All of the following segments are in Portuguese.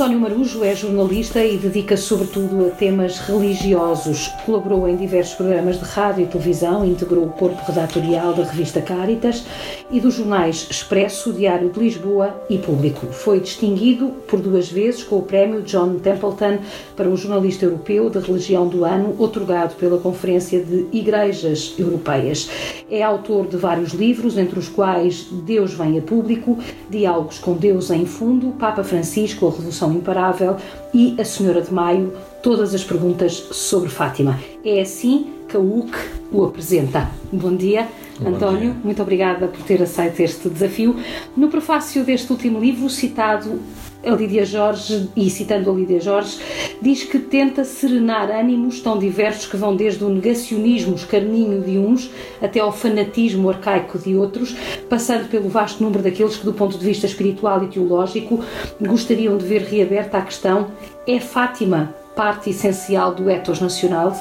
António Marujo é jornalista e dedica-se sobretudo a temas religiosos. Colaborou em diversos programas de rádio e televisão, integrou o corpo redatorial da revista Caritas e dos jornais Expresso, Diário de Lisboa e Público. Foi distinguido por duas vezes com o prémio John Templeton para o jornalista europeu de religião do ano, otorgado pela Conferência de Igrejas Europeias. É autor de vários livros, entre os quais Deus vem a público, Diálogos com Deus em Fundo, Papa Francisco, a Revolução Imparável e A Senhora de Maio, todas as perguntas sobre Fátima. É assim que a UC o apresenta. Bom dia, Bom António. Dia. Muito obrigada por ter aceito este desafio. No prefácio deste último livro, citado a Lídia Jorge, e citando a Lídia Jorge, diz que tenta serenar ânimos tão diversos que vão desde o negacionismo escarninho de uns até ao fanatismo arcaico de outros, passando pelo vasto número daqueles que, do ponto de vista espiritual e teológico, gostariam de ver reaberta a questão: é Fátima parte essencial do ethos nacional?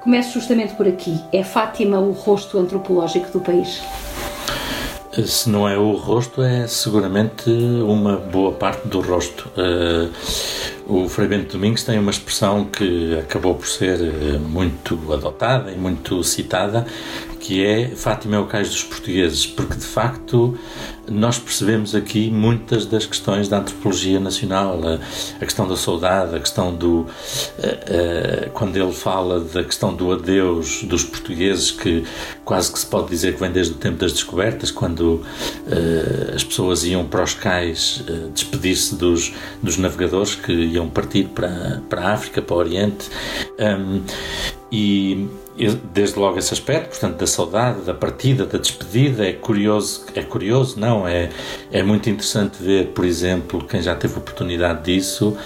Começo justamente por aqui. É Fátima o rosto antropológico do país? Se não é o rosto, é seguramente uma boa parte do rosto. Uh, o Frei Bento Domingos tem uma expressão que acabou por ser eh, muito adotada e muito citada, que é Fátima é o cais dos portugueses, porque de facto nós percebemos aqui muitas das questões da antropologia nacional, a, a questão da saudade, a questão do. quando ele fala da questão do adeus dos portugueses, que quase que se pode dizer que vem desde o tempo das descobertas, quando as pessoas iam para os cais despedir-se dos, dos navegadores que iam partir para, para a África, para o Oriente. E desde logo esse aspecto, portanto, da saudade, da partida, da despedida, é curioso, é curioso, não, é, é muito interessante ver, por exemplo, quem já teve oportunidade disso,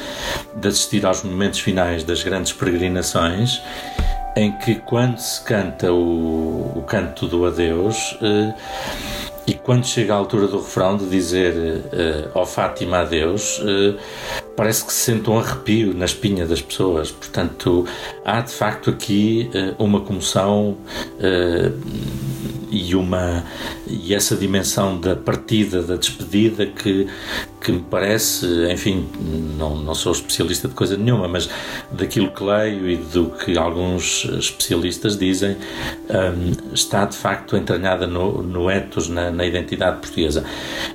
de assistir aos momentos finais das grandes peregrinações, em que quando se canta o, o canto do adeus, eh, e quando chega a altura do refrão de dizer uh, ó Fátima adeus, uh, parece que se sente um arrepio na espinha das pessoas. Portanto, há de facto aqui uh, uma comoção uh, e uma e essa dimensão da partida, da despedida que que me parece, enfim, não, não sou especialista de coisa nenhuma, mas daquilo que leio e do que alguns especialistas dizem, um, está de facto entranhada no, no ethos, na, na identidade portuguesa.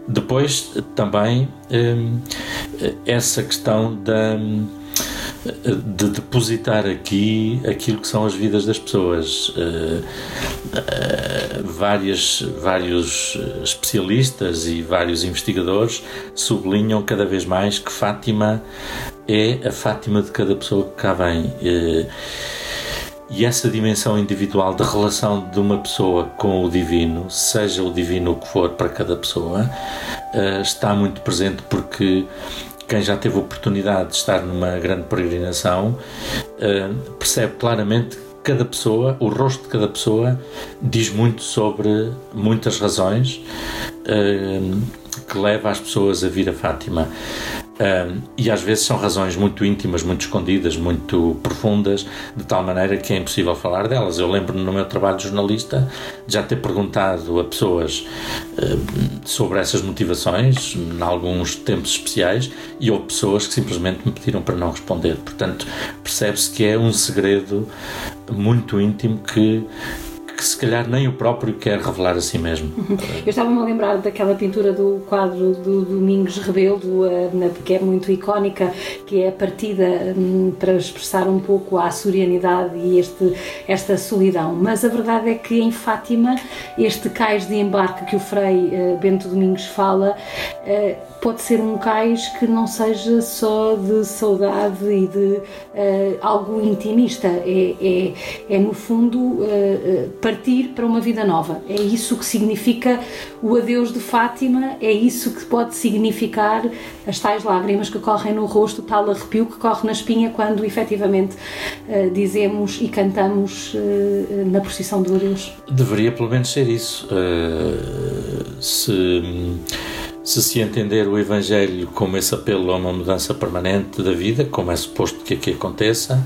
Depois, também, um, essa questão da de depositar aqui aquilo que são as vidas das pessoas. Uh, uh, várias, vários especialistas e vários investigadores sublinham cada vez mais que Fátima é a Fátima de cada pessoa que cá vem. Uh, e essa dimensão individual de relação de uma pessoa com o divino, seja o divino o que for para cada pessoa, está muito presente porque quem já teve oportunidade de estar numa grande peregrinação uh, percebe claramente cada pessoa, o rosto de cada pessoa, diz muito sobre muitas razões uh, que leva as pessoas a vir a Fátima. Um, e às vezes são razões muito íntimas, muito escondidas, muito profundas, de tal maneira que é impossível falar delas. Eu lembro-me no meu trabalho de jornalista de já ter perguntado a pessoas sobre essas motivações, em alguns tempos especiais, e houve pessoas que simplesmente me pediram para não responder. Portanto, percebe-se que é um segredo muito íntimo que que se calhar nem o próprio quer revelar a si mesmo. Eu estava-me a lembrar daquela pintura do quadro do Domingos Rebelo, eh, que é muito icónica, que é a partida hum, para expressar um pouco a açorianidade e este, esta solidão. Mas a verdade é que em Fátima, este cais de embarque que o Frei eh, Bento Domingos fala, eh, pode ser um cais que não seja só de saudade e de algo intimista. É, é, é no fundo, partir para uma vida nova. É isso que significa o adeus de Fátima, é isso que pode significar as tais lágrimas que correm no rosto, o tal arrepio que corre na espinha quando efetivamente uh, dizemos e cantamos uh, na procissão do adeus. Deveria pelo menos ser isso. Uh, se se se entender o Evangelho como esse apelo a uma mudança permanente da vida, como é suposto que aqui aconteça,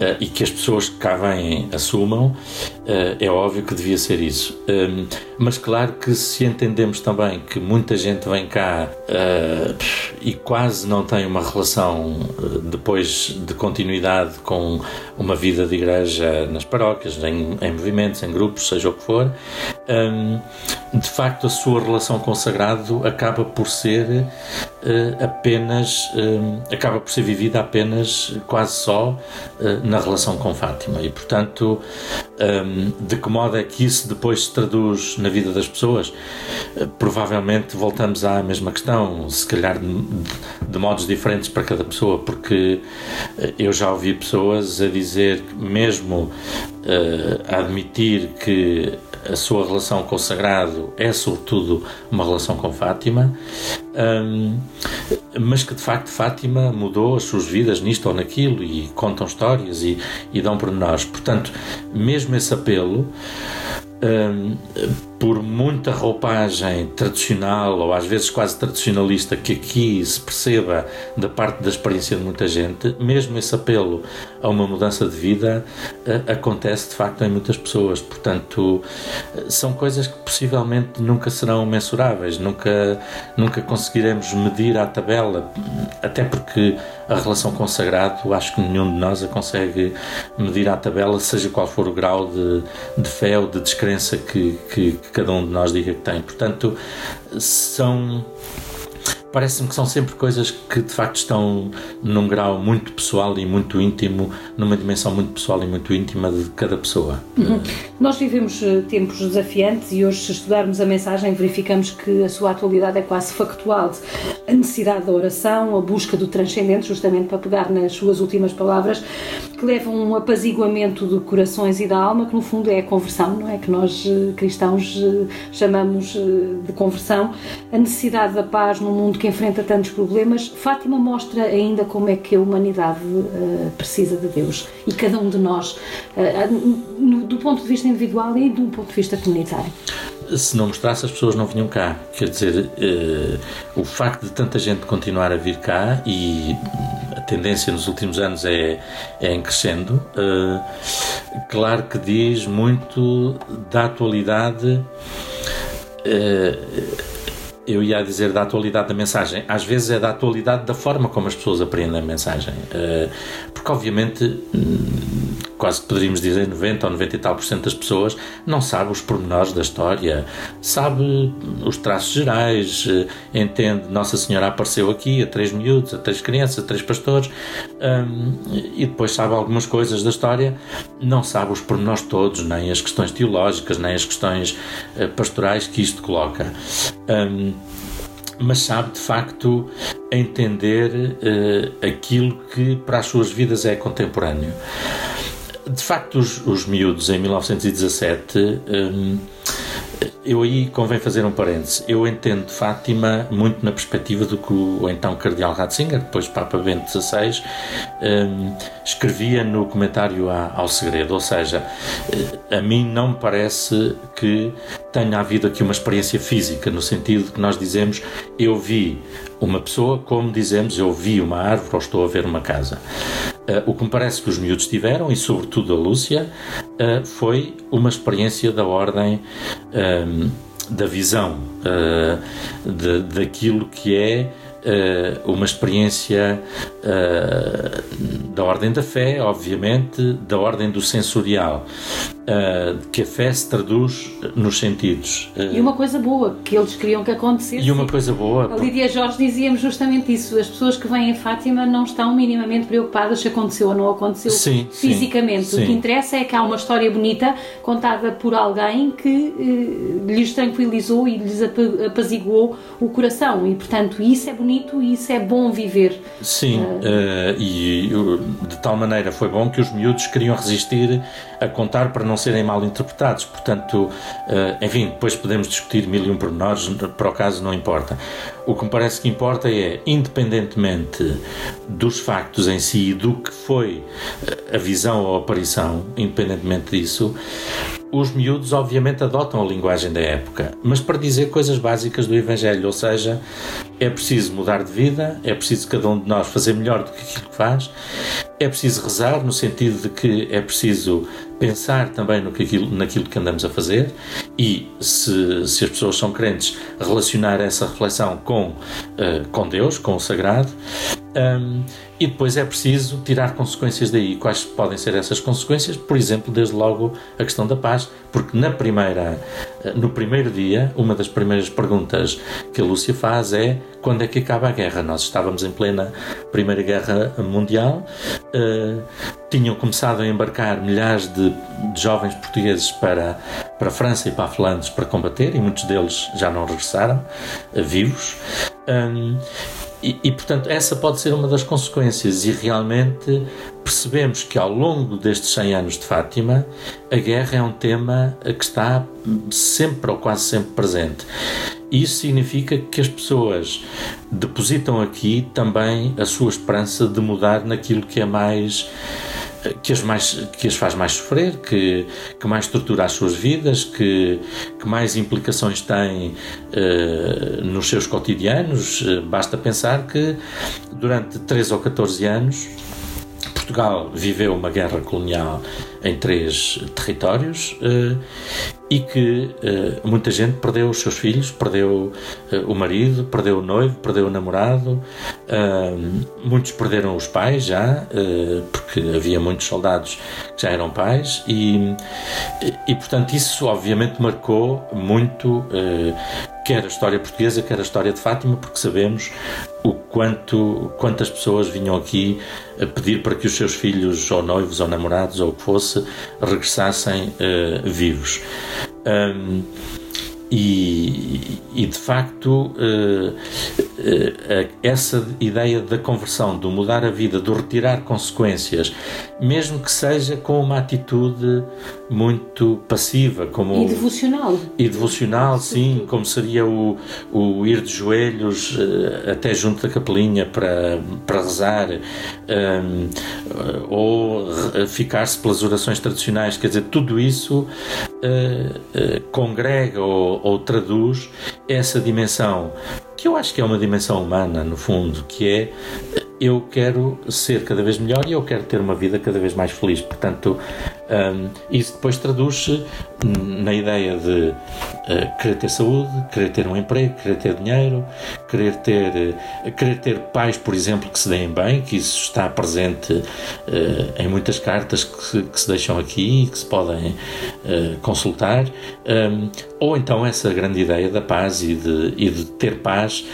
uh, e que as pessoas que cá vêm assumam, uh, é óbvio que devia ser isso. Um, mas claro que se entendemos também que muita gente vem cá uh, e quase não tem uma relação depois de continuidade com uma vida de igreja nas paróquias, em, em movimentos, em grupos, seja o que for, um, de facto a sua relação com o sagrado acaba por ser apenas, um, acaba por ser vivida apenas quase só na relação com Fátima e, portanto, um, de que modo é que isso depois se traduz na vida das pessoas? Uh, provavelmente voltamos à mesma questão, se calhar de, de, modos diferentes para cada pessoa, porque uh, eu já ouvi pessoas a dizer, mesmo uh, admitir que a sua relação com o sagrado é sobretudo uma relação com Fátima, um, mas que de facto Fátima mudou as suas vidas nisto ou naquilo e contam histórias e, e dão pormenores. Portanto, mesmo esse apelo um, por muita roupagem tradicional ou às vezes quase tradicionalista que aqui se perceba da parte da experiência de muita gente, mesmo esse apelo a uma mudança de vida uh, acontece de facto em muitas pessoas. Portanto, uh, são coisas que possivelmente nunca serão mensuráveis, nunca, nunca conseguiremos medir à tabela, até porque a relação com o sagrado, acho que nenhum de nós a consegue medir à tabela, seja qual for o grau de, de fé ou de descrença que, que, cada um de nós diga que tem. Portanto, são parece-me que são sempre coisas que de facto estão num grau muito pessoal e muito íntimo, numa dimensão muito pessoal e muito íntima de cada pessoa. Uhum. Nós vivemos eh, tempos desafiantes e hoje, se estudarmos a mensagem, verificamos que a sua atualidade é quase factual. A necessidade da oração, a busca do transcendente, justamente para pegar nas suas últimas palavras, que levam um apaziguamento de corações e da alma, que no fundo é a conversão, não é? Que nós eh, cristãos eh, chamamos de conversão. A necessidade da paz num mundo que enfrenta tantos problemas, Fátima mostra ainda como é que a humanidade uh, precisa de Deus e cada um de nós, uh, no, do ponto de vista individual e do ponto de vista comunitário se não mostrasse, as pessoas não vinham cá. Quer dizer, uh, o facto de tanta gente continuar a vir cá e a tendência nos últimos anos é, é em crescendo, claro que diz muito da atualidade. Uh, eu ia dizer da atualidade da mensagem, às vezes é da atualidade da forma como as pessoas apreendem a mensagem. Eh, porque, obviamente, hum, quase poderíamos dizer 90 ou 90 e tal por cento das pessoas não sabe os pormenores da história, sabe os traços gerais, eh, entende Nossa Senhora apareceu aqui a três miúdos, a três crianças, a três pastores, hum, e depois sabe algumas coisas da história, não sabe os pormenores todos, nem as questões teológicas, nem as questões eh, pastorais que isto coloca. Um, mas sabe de facto entender uh, aquilo que para as suas vidas é contemporâneo. De facto, os, os miúdos em 1917 um, eu aí convém fazer um parêntese. Eu entendo Fátima muito na perspectiva do que o então Cardeal Ratzinger, depois Papa Bento XVI, um, escrevia no comentário ao segredo. Ou seja, a mim não me parece que tenha havido aqui uma experiência física, no sentido que nós dizemos eu vi uma pessoa, como dizemos eu vi uma árvore ou estou a ver uma casa. Uh, o que me parece que os miúdos tiveram, e sobretudo a Lúcia, uh, foi uma experiência da ordem um, da visão, uh, de, daquilo que é uma experiência da ordem da fé, obviamente, da ordem do sensorial, uh, que a fé se traduz nos sentidos. Uh, e uma coisa boa que eles queriam que acontecesse. E uma coisa boa. A Lídia Jorge dizia-me justamente isso: as pessoas que vêm em Fátima não estão minimamente preocupadas se aconteceu ou não aconteceu sim, fisicamente. Sim, o que interessa é que há uma história bonita contada por alguém que uh, lhes tranquilizou e lhes apaziguou o coração. E portanto, isso é bonito e isso é bom viver. Sim, e de tal maneira foi bom que os miúdos queriam resistir a contar para não serem mal interpretados. Portanto, eh, enfim, depois podemos discutir mil e um pormenores, para o caso não importa. O que me parece que importa é, independentemente dos factos em si e do que foi eh, a visão ou a aparição, independentemente disso, os miúdos obviamente adotam a linguagem da época, mas para dizer coisas básicas do Evangelho, ou seja, é preciso mudar de vida, é preciso cada um de nós fazer melhor do que aquilo que faz, é preciso rezar, no sentido de que é preciso pensar também no que aquilo, naquilo que andamos a fazer e, se, se as pessoas são crentes, relacionar essa reflexão com, uh, com Deus, com o sagrado. Um, e depois é preciso tirar consequências daí. Quais podem ser essas consequências? Por exemplo, desde logo a questão da paz, porque na primeira, eh, no primeiro dia, uma das primeiras perguntas que a Lúcia faz é quando é que acaba a guerra? Nós estávamos em plena Primeira Guerra Mundial, uh, tinham começado a embarcar milhares de, de, jovens portugueses para, para a França e para a Flandres para combater, e muitos deles já não regressaram uh, vivos. Um, e, e, portanto, essa pode ser uma das consequências, e realmente percebemos que ao longo destes 100 anos de Fátima, a guerra é um tema que está sempre ou quase sempre presente. Isso significa que as pessoas depositam aqui também a sua esperança de mudar naquilo que é mais que as, mais, que as faz mais sofrer, que, que mais estrutura as suas vidas, que, que mais implicações tem uh, nos seus cotidianos. Uh, basta pensar que durante 13 ou 14 anos Portugal viveu uma guerra colonial em três territórios uh, e que uh, muita gente perdeu os seus filhos, perdeu uh, o marido, perdeu o noivo, perdeu o namorado, muitos perderam os pais já, porque havia muitos soldados que já eram pais, e, e portanto isso obviamente marcou muito quer a história portuguesa, quer a história de Fátima, porque sabemos o quanto quantas pessoas vinham aqui a pedir para que os seus filhos ou noivos ou namorados ou o que fosse regressassem uh, vivos. Um, e, e, de facto uh, uh, essa ideia da conversão, do mudar a vida, do retirar consequências, mesmo que seja com uma atitude muito passiva, como e devocional, e devocional, sim, como seria o, o ir de joelhos uh, até junto da capelinha para para rezar, um, ou ficar-se pelas orações tradicionais, quer dizer, tudo isso congrega ou ou traduz essa dimensão que eu acho que é uma dimensão humana, no fundo, que é eu quero ser cada vez melhor e eu quero ter uma vida cada vez mais feliz. Portanto, um, isso depois traduz-se na ideia de uh, querer ter saúde, querer ter um emprego, querer ter dinheiro, querer ter, uh, querer ter pais, por exemplo, que se deem bem, que isso está presente uh, em muitas cartas que se, que se, deixam aqui e que se podem consultar. Um, ou então essa grande ideia da paz e de, e de ter paz,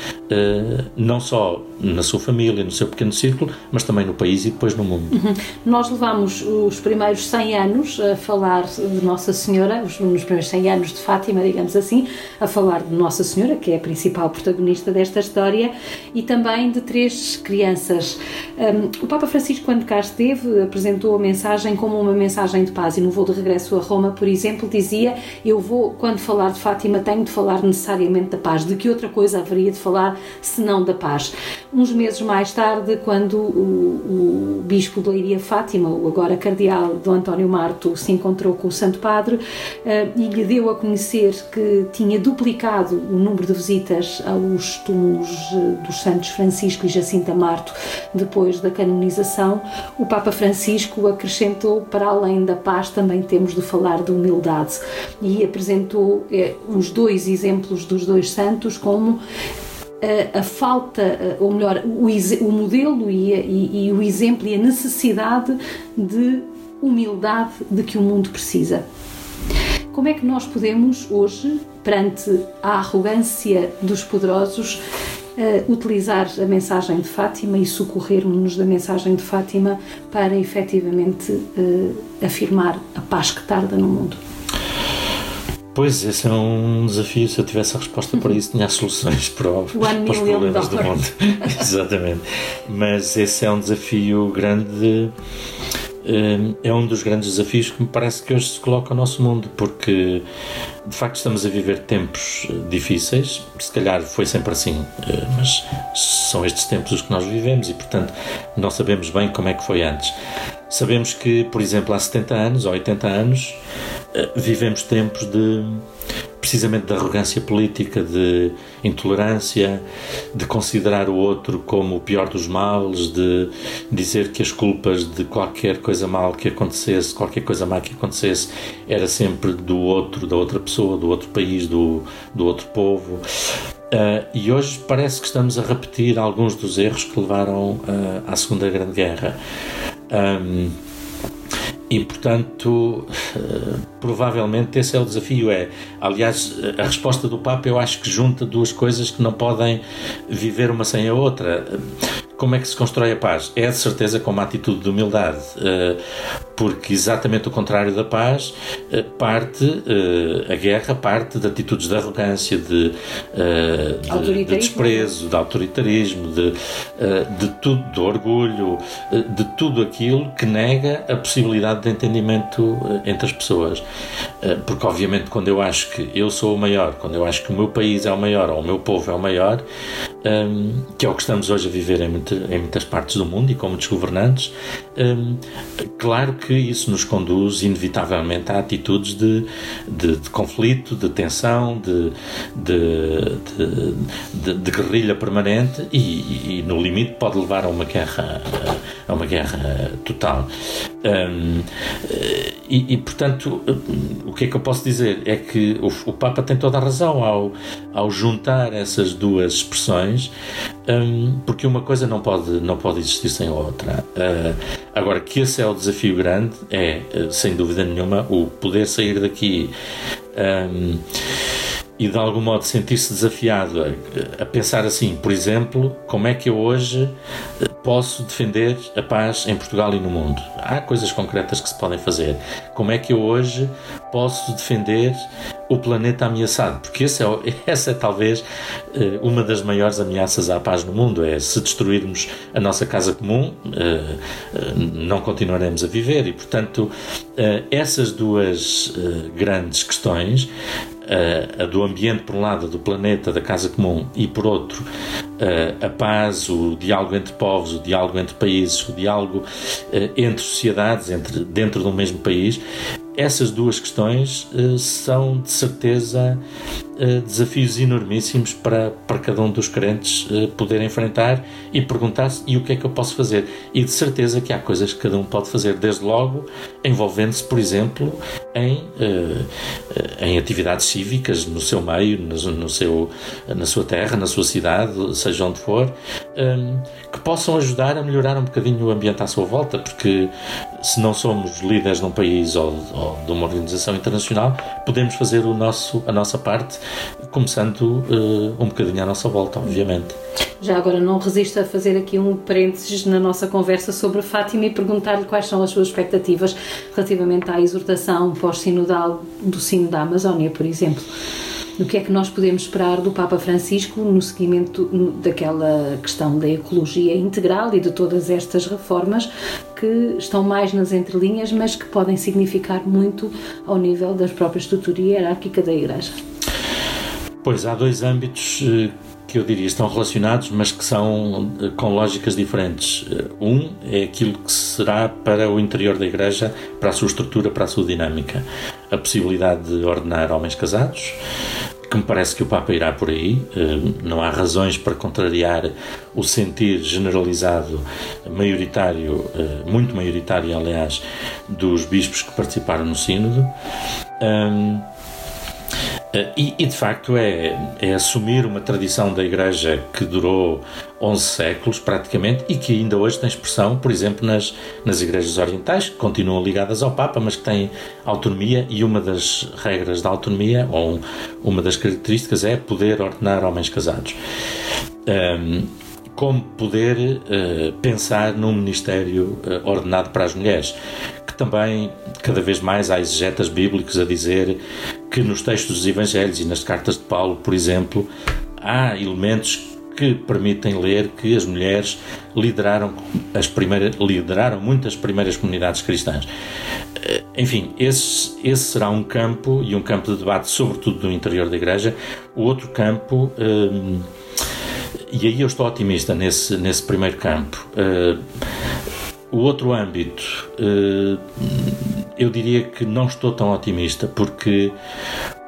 não só na sua família, no seu pequeno círculo, mas também no país e depois no mundo. Uhum. Nós levamos os primeiros 100 anos a falar de Nossa Senhora, os, nos primeiros 100 anos de Fátima, digamos assim, a falar de Nossa Senhora, que é a principal protagonista desta história, e também de três crianças. Um, o Papa Francisco, quando cá esteve, apresentou a mensagem como uma mensagem de paz e no voo de regresso a Roma, por exemplo, dizia: Eu vou, quando falar de Fátima, tenho de falar necessariamente da paz. De que outra coisa haveria de falar senão da paz? Uns meses mais tarde, quando o, o bispo de Leiria Fátima, o agora cardeal do António Marto, se encontrou com o Santo Padre eh, e lhe deu a conhecer que tinha duplicado o número de visitas aos túmulos eh, dos Santos Francisco e Jacinta Marto. Depois da canonização, o Papa Francisco acrescentou para além da paz também temos de falar de humildade. E apresentou eh, os dois exemplos dos dois santos como a, a falta, ou melhor, o, o modelo e, e, e o exemplo e a necessidade de humildade de que o mundo precisa. Como é que nós podemos hoje, perante a arrogância dos poderosos, uh, utilizar a mensagem de Fátima e socorrermos-nos da mensagem de Fátima para efetivamente uh, afirmar a paz que tarda no mundo? Pois, esse é um desafio. Se eu tivesse a resposta para isso, tinha soluções para, para os problemas do mundo. Exatamente. Mas esse é um desafio grande. Eh, é um dos grandes desafios que me parece que hoje se coloca ao nosso mundo, porque de facto estamos a viver tempos difíceis. Se calhar foi sempre assim, eh, mas são estes tempos os que nós vivemos e, portanto, não sabemos bem como é que foi antes. Sabemos que, por exemplo, há 70 anos ou 80 anos eh, vivemos tempos de, precisamente de arrogância política, de intolerância, de considerar o outro como o pior dos males, de dizer que as culpas de qualquer coisa mal que acontecesse, qualquer coisa má que acontecesse, era sempre do outro, da outra pessoa, do outro país, do, do outro povo. Uh, e hoje parece que estamos a repetir alguns dos erros que levaram uh, à Segunda Grande Guerra. Um, e, portanto, eh, provavelmente esse é o desafio. É, aliás, a resposta do Papa eu acho que junta duas coisas que não podem viver uma sem a outra. Como é que se constrói a paz? É de certeza com uma atitude de humildade, eh, porque exatamente o contrário da paz eh, parte, a guerra parte de atitudes de arrogância, de, de, de desprezo, de autoritarismo, de, de tudo, de orgulho, de tudo aquilo que nega a possibilidade de entendimento eh, entre as pessoas. Eh, porque, obviamente, quando eu acho que eu sou o maior, quando eu acho que o meu país é o maior ou o meu povo é o maior, ehm, que é o que estamos hoje a viver em, em muitas partes do mundo e com muitos governantes, ehm, claro que isso nos conduz inevitavelmente a atitudes de, de, de conflito, de tensão, de, de, de guerrilha permanente e, e, no limite, pode levar a uma guerra, a uma guerra total. Um, e, e, portanto, o que é que eu posso dizer? É que o, o Papa tem toda a razão ao, ao juntar essas duas expressões, um, porque uma coisa não pode, não pode existir sem a outra. Uh, agora, que esse é o desafio grande, é, sem dúvida nenhuma, o poder sair daqui. Um, e de algum modo sentir-se desafiado a, a, pensar assim, por exemplo, como é que eu hoje posso defender a paz em Portugal e no mundo? Há coisas concretas que se podem fazer. Como é que eu hoje posso defender o planeta ameaçado? Porque esse é, essa é talvez eh, uma das maiores ameaças à paz no mundo. É se destruirmos a nossa casa comum, eh, eh, não continuaremos a viver. E, portanto, essas duas grandes questões a do ambiente por um lado, do planeta, da casa comum, e por outro, a paz, o diálogo entre povos, o diálogo entre países, o diálogo entre sociedades, entre, dentro de um mesmo país, essas duas questões uh, são de certeza uh, desafios enormíssimos para, para cada um dos crentes uh, poder enfrentar e perguntar-se e o que é que eu posso fazer. E de certeza que há coisas que cada um pode fazer, desde logo envolvendo-se, por exemplo, em, em atividades cívicas no seu meio, no, no, seu, na sua terra, na sua cidade, seja onde for, um, que possam ajudar a melhorar um bocadinho o ambiente à sua volta, porque se não somos líderes num país ou, ou de uma organização internacional, podemos fazer o nosso, a nossa parte, começando uh, um bocadinho à nossa volta, obviamente. Já agora não resisto a fazer aqui um parênteses na nossa conversa sobre Fátima e perguntar-lhe quais são as suas expectativas relativamente à exortação pós-sinodal do sino da Amazónia, por exemplo no que é que nós podemos esperar do Papa Francisco no seguimento daquela questão da ecologia integral e de todas estas reformas que estão mais nas entrelinhas, mas que podem significar muito ao nível da própria estrutura hierárquica da Igreja. Pois há dois âmbitos eh, que eu diria estão relacionados, mas que são eh, com lógicas diferentes. Eh, um é aquilo que será para o interior da Igreja, para a sua estrutura, para a sua dinâmica. A possibilidade de ordenar homens casados, que me parece que o Papa irá por aí. Eh, não há razões para contrariar o sentir generalizado, maioritário, eh, muito maioritário, aliás, dos bispos que participaram no Sínodo. Eh, e, e, de facto é, é, assumir uma tradição da Igreja que durou 11 séculos praticamente e que ainda hoje tem expressão, por exemplo, nas, nas igrejas orientais, que continuam ligadas ao Papa, mas que têm autonomia e uma das regras da autonomia, ou uma das características, é poder ordenar homens casados. Um, como poder uh, pensar num ministério uh, ordenado para as mulheres, que também cada vez mais há exegetas bíblicos a dizer que nos textos dos Evangelhos e nas cartas de Paulo, por exemplo, há elementos que permitem ler que as mulheres lideraram as primeiras lideraram muitas primeiras comunidades cristãs. Eh, enfim, esse, esse será um campo e um campo de debate, sobretudo no interior da Igreja. O outro campo e aí eu estou otimista nesse, nesse primeiro campo. Uh, o outro âmbito, uh, eu diria que não estou tão otimista, porque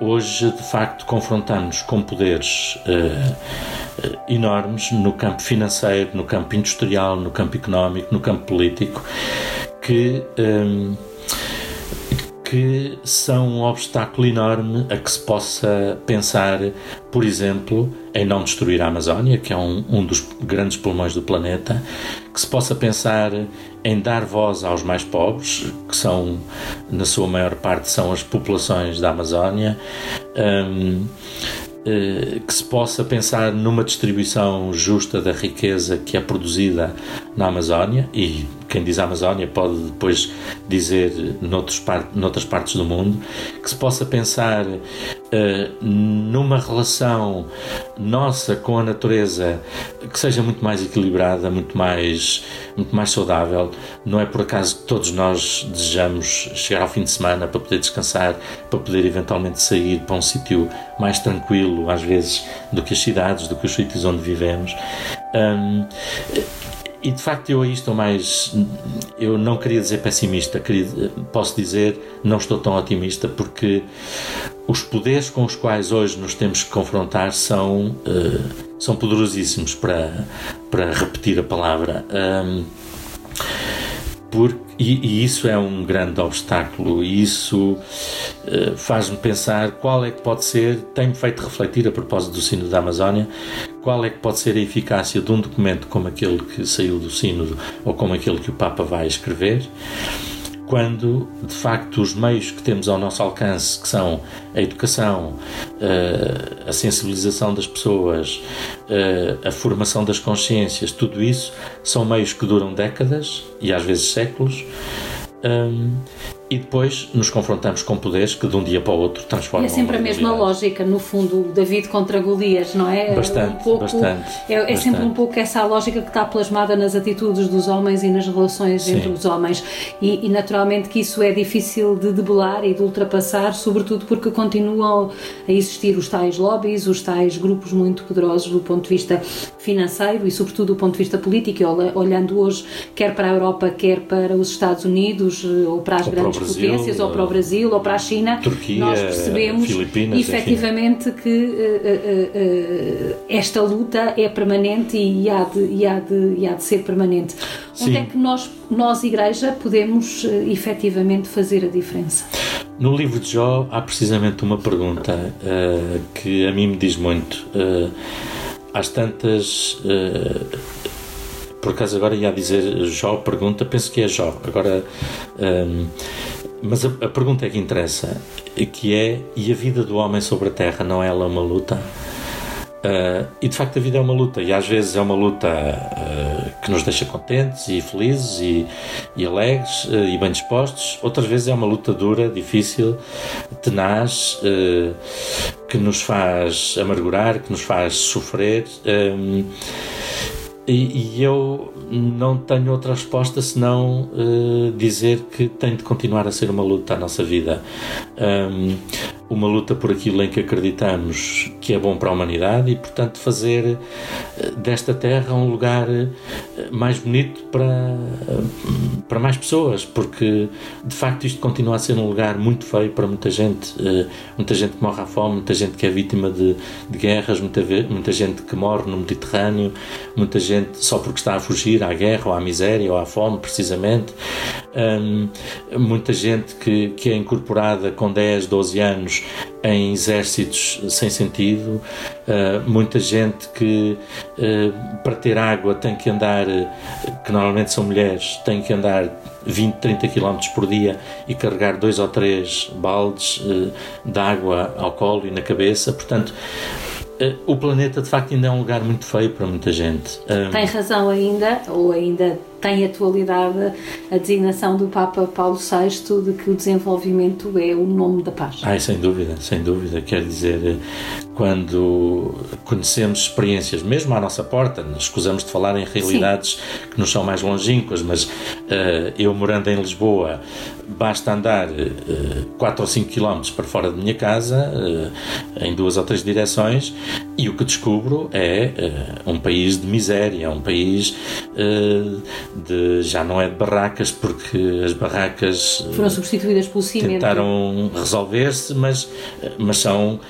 hoje, de facto, confrontamos com poderes uh, enormes no campo financeiro, no campo industrial, no campo económico, no campo político, que. Um, que são um obstáculo enorme a que se possa pensar, por exemplo, em não destruir a Amazónia, que é um, um dos grandes pulmões do planeta, que se possa pensar em dar voz aos mais pobres, que são, na sua maior parte, são as populações da Amazónia. Um, eh, que se possa pensar numa distribuição justa da riqueza que é produzida na Amazónia e quem diz Amazónia pode depois dizer part, noutras partes do mundo, que se possa pensar uh, numa relação nossa com a natureza que seja muito mais equilibrada, muito mais, muito mais saudável. Não é por acaso que todos nós desejamos chegar ao fim de semana para poder descansar, para poder eventualmente sair para um sítio mais tranquilo, às vezes, do que as cidades, do que os sítios onde vivemos. Um, e de facto eu aí estou mais. Eu não queria dizer pessimista, queria, posso dizer não estou tão otimista, porque os poderes com os quais hoje nos temos que confrontar são, uh, são poderosíssimos para, para repetir a palavra. Um, e, e, isso é um grande obstáculo, e isso uh, faz-me pensar qual é que pode ser, tem-me feito refletir a propósito do Sino da Amazónia, qual é que pode ser a eficácia de um documento como aquele que saiu do Sínodo ou como aquele que o Papa vai escrever, quando de facto os meios que temos ao nosso alcance, que são a educação, eh, a sensibilização das pessoas, eh, a formação das consciências, tudo isso são meios que duram décadas e às vezes séculos. E depois nos confrontamos com poderes que de um dia para o outro transformam. E é sempre a mesma lógica, no fundo, David contra Golias, não é? Bastante, um pouco, bastante. É, é bastante. sempre um pouco essa lógica que está plasmada nas atitudes dos homens e nas relações Sim. entre os homens. E, e, naturalmente que isso é difícil de debelar e de ultrapassar, sobretudo porque continuam a existir os tais lobbies, os tais grupos muito poderosos do ponto de vista financeiro e, sobretudo, do ponto de vista político, olhando hoje quer para a Europa, quer para os Estados Unidos eh, ou para as ou grandes Brasil, potências, ou para o Brasil, ou para a China, Turquia, nós percebemos Filipinas, efetivamente enfim. que uh, uh, uh, esta luta é permanente e há de, e há de, e há de ser permanente. Sim. Onde é que nós, nós, Igreja, podemos uh, efetivamente fazer a diferença? No livro de Jó há precisamente uma pergunta uh, que a mim me diz muito. Às tantas por acaso agora ia dizer Jó pergunta, penso que é Jó. Agora, mas a, a, pergunta é que interessa, que é e a vida do homem sobre a Terra não é ela uma luta? Uh, e de facto a vida é uma luta e às vezes é uma luta uh, que nos deixa contentes e felizes e, e alegres uh, e bem dispostos outras vezes é uma luta dura, difícil tenaz que nos faz amargurar, que nos faz sofrer um, e, e, eu não tenho outra resposta senão uh, dizer que tem de continuar a ser uma luta a nossa vida. Um, uma luta por aquilo em que acreditamos que é bom para a humanidade e, portanto, fazer eh, desta terra um lugar eh, mais bonito para, eh, para mais pessoas, porque de facto isto continua a ser um lugar muito feio para muita gente. Muita gente que morre à fome, muita gente que é vítima de, de guerras, muita, muita gente que morre no Mediterrâneo, muita gente só porque está a fugir à guerra ou à miséria ou à fome, precisamente. Um, muita gente que, que é incorporada com 10, 12 anos em exércitos sem sentido, uh, muita gente que uh, para ter água tem que andar, uh, que normalmente são mulheres, tem que andar 20, 30 km por dia e carregar dois ou três baldes de água ao colo e na cabeça, portanto o planeta de facto ainda é um lugar muito feio para muita gente. Tem razão ainda, ou ainda tem atualidade a designação do Papa Paulo VI de que o desenvolvimento é o nome da paz. Ai, sem dúvida, sem dúvida. Quer dizer, quando conhecemos experiências, mesmo à nossa porta, nos escusamos de falar em realidades Sim. que nos são mais longínquas, mas uh, eu morando em Lisboa, basta andar uh, eh, 4 ou 5 quilómetros para fora da minha casa, uh, em duas ou três direções, e o que descubro é uh, um país de miséria, um país de, já não é de barracas, porque as barracas foram substituídas pelo cimento. Tentaram resolver-se, mas, mas são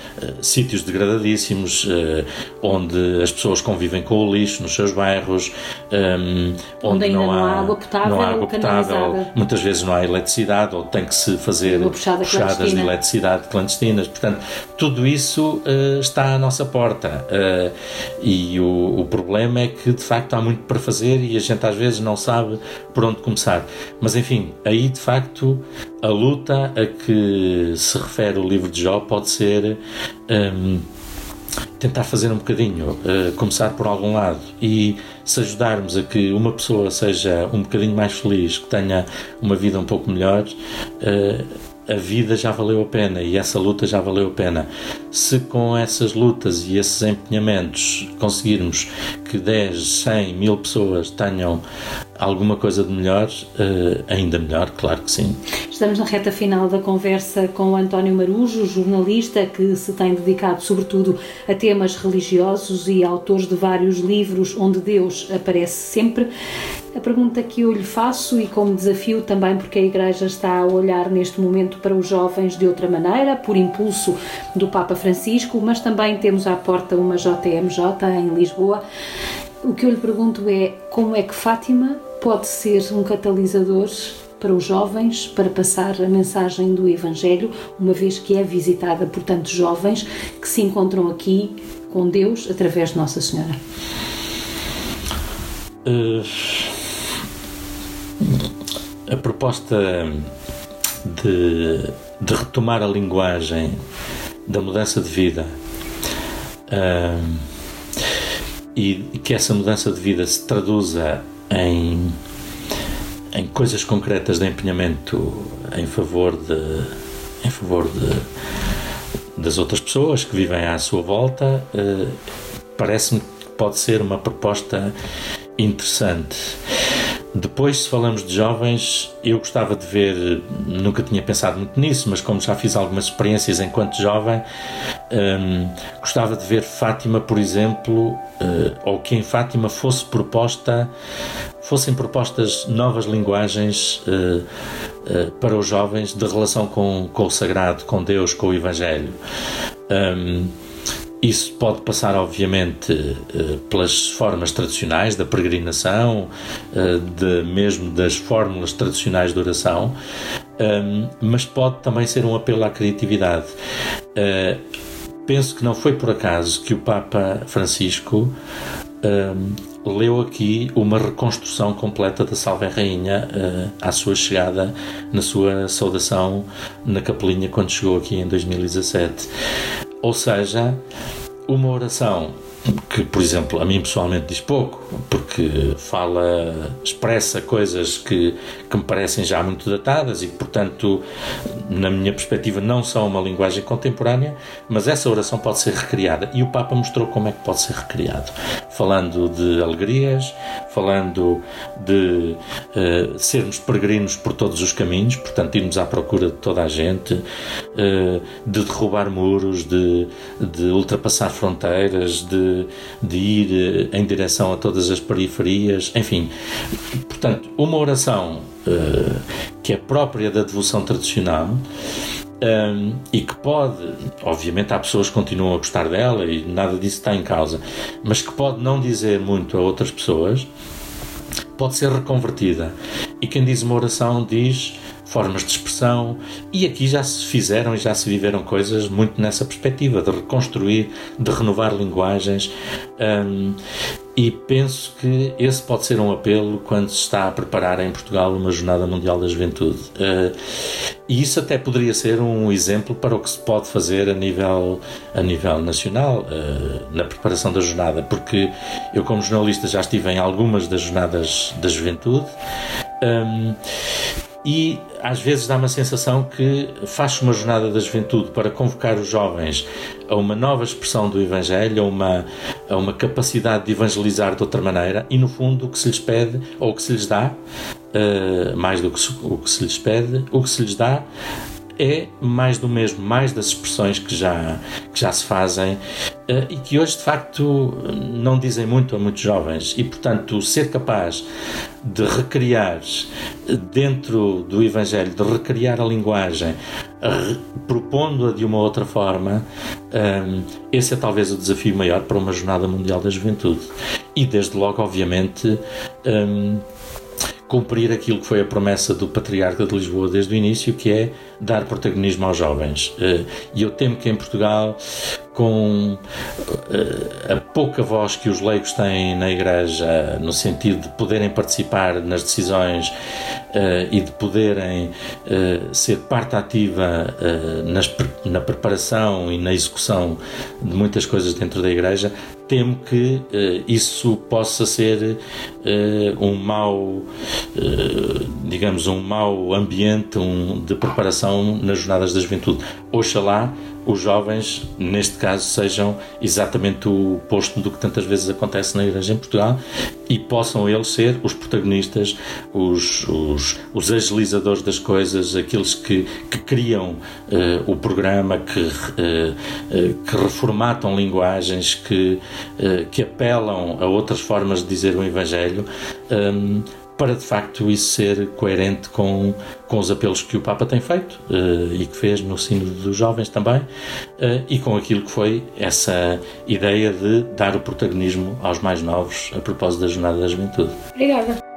sítios degradadíssimos, uh, onde as pessoas convivem com o lixo nos seus bairros, ehm, onde, onde não, há, água potável, não há água potável, muitas vezes não há eletricidade, ou tem que se fazer puxada puxadas de eletricidade clandestinas. Portanto, tudo isso uh, está à nossa porta. e o, o problema é que, de facto, há muito para fazer e a gente às vezes não sabe por onde começar. Mas enfim, aí de facto a luta a que se refere o livro de Jó pode ser. Um, tentar fazer um bocadinho, uh, começar por algum lado e se ajudarmos a que uma pessoa seja um bocadinho mais feliz, que tenha uma vida um pouco melhor, uh, a vida já valeu a pena e essa luta já valeu a pena. Se com essas lutas e esses empenhamentos conseguirmos que 10, 100, mil pessoas tenham alguma coisa de melhor, uh, ainda melhor, claro que sim. Estamos na reta final da conversa com António Marujo, jornalista que se tem dedicado sobretudo a temas religiosos e autor de vários livros onde Deus aparece sempre. A pergunta que eu lhe faço e como desafio também porque a Igreja está a olhar neste momento para os jovens de outra maneira, por impulso do Papa Francisco, mas também temos à porta uma JMJ em Lisboa. O que eu lhe pergunto é como é que Fátima pode ser um catalisador para os jovens para passar a mensagem do Evangelho, uma vez que é visitada por tantos jovens que se encontram aqui com Deus através de Nossa Senhora. Uh, a proposta de, de, retomar a linguagem da mudança de vida uh, e que essa mudança de vida se traduza em, em coisas concretas de empenhamento em favor de, em favor de, das outras pessoas que vivem à sua volta, eh, parece-me que pode ser uma proposta interessante. Depois, se falamos de jovens, eu gostava de ver, nunca tinha pensado muito nisso, mas como já fiz algumas experiências enquanto jovem, hum, gostava de ver Fátima, por exemplo, uh, ou que em Fátima fosse proposta, fossem propostas novas linguagens uh, uh, para os jovens de relação com, com o sagrado, com Deus, com o Evangelho. Um, isso pode passar, obviamente, eh, pelas formas tradicionais da peregrinação, eh, de, mesmo das fórmulas tradicionais de oração, ehm, mas pode também ser um apelo à criatividade. Eh, penso que não foi por acaso que o Papa Francisco ehm, leu aqui uma reconstrução completa da Salve Rainha à sua chegada, na sua saudação na Capelinha, quando chegou aqui em 2017. Ou seja, uma oração que, por exemplo, a mim pessoalmente diz pouco, porque fala, expressa coisas que, que me parecem já muito datadas e portanto, na minha perspectiva, não são uma linguagem contemporânea, mas essa oração pode ser recriada. E o Papa mostrou como é que pode ser recriado, falando de alegrias, falando de uh, sermos peregrinos por todos os caminhos, portanto, irmos à procura de toda a gente, uh, de derrubar muros, de, de ultrapassar fronteiras, de de, ir eh, em direção a todas as periferias, enfim. Portanto, uma oração uh, que é própria da devoção tradicional. Um, ehm, e que pode, obviamente há pessoas que continuam a gostar dela e nada disso está em causa, mas que pode não dizer muito a outras pessoas, pode ser reconvertida. E quem diz uma oração diz formas de expressão, e aqui já se fizeram e já se viveram coisas muito nessa perspectiva de reconstruir, de renovar linguagens. Um, e penso que esse pode ser um apelo quando se está a preparar em Portugal uma Jornada Mundial da Juventude. Uh, e isso até poderia ser um exemplo para o que se pode fazer a nível, a nível nacional, uh, na preparação da jornada, porque eu, como jornalista, já estive em algumas das Jornadas da Juventude. Um, e às vezes dá uma sensação que faz uma jornada da juventude para convocar os jovens a uma nova expressão do Evangelho, a uma, a uma capacidade de evangelizar de outra maneira, e no fundo o que se lhes pede, ou o que se lhes dá, uh, mais do que o que se lhes pede, o que se lhes dá é mais do mesmo, mais das expressões que já, que já se fazem eh, e que hoje de facto não dizem muito a muitos jovens e portanto ser capaz de recriar dentro do Evangelho, de recriar a linguagem propondo-a de uma outra forma, um, esse é talvez o desafio maior para uma Jornada Mundial da Juventude. E desde logo, obviamente, um, cumprir aquilo que foi a promessa do Patriarca de Lisboa desde o início, que é dar protagonismo aos jovens. Uh, e eu temo que em Portugal com uh, a pouca voz que os leigos têm na Igreja, no sentido de poderem participar nas decisões uh, e de poderem uh, ser parte ativa na preparação e na execução de muitas coisas dentro da Igreja, temo que isso possa ser um mau, digamos, um mau ambiente de preparação nas jornadas da juventude. Oxalá os jovens, neste caso, sejam exatamente o oposto do que tantas vezes acontece na Igreja em Portugal e possam eles ser os protagonistas, os, os, os agilizadores das coisas, aqueles que, que criam uh, o programa, que, uh, uh, que reformatam linguagens, que, que apelam a outras formas de dizer o Evangelho. Um, para de facto isso ser coerente com, com os apelos que o Papa tem feito uh, e que fez no Sínodo dos Jovens também, uh, e com aquilo que foi essa ideia de dar o protagonismo aos mais novos a propósito da Jornada da Juventude. Obrigada.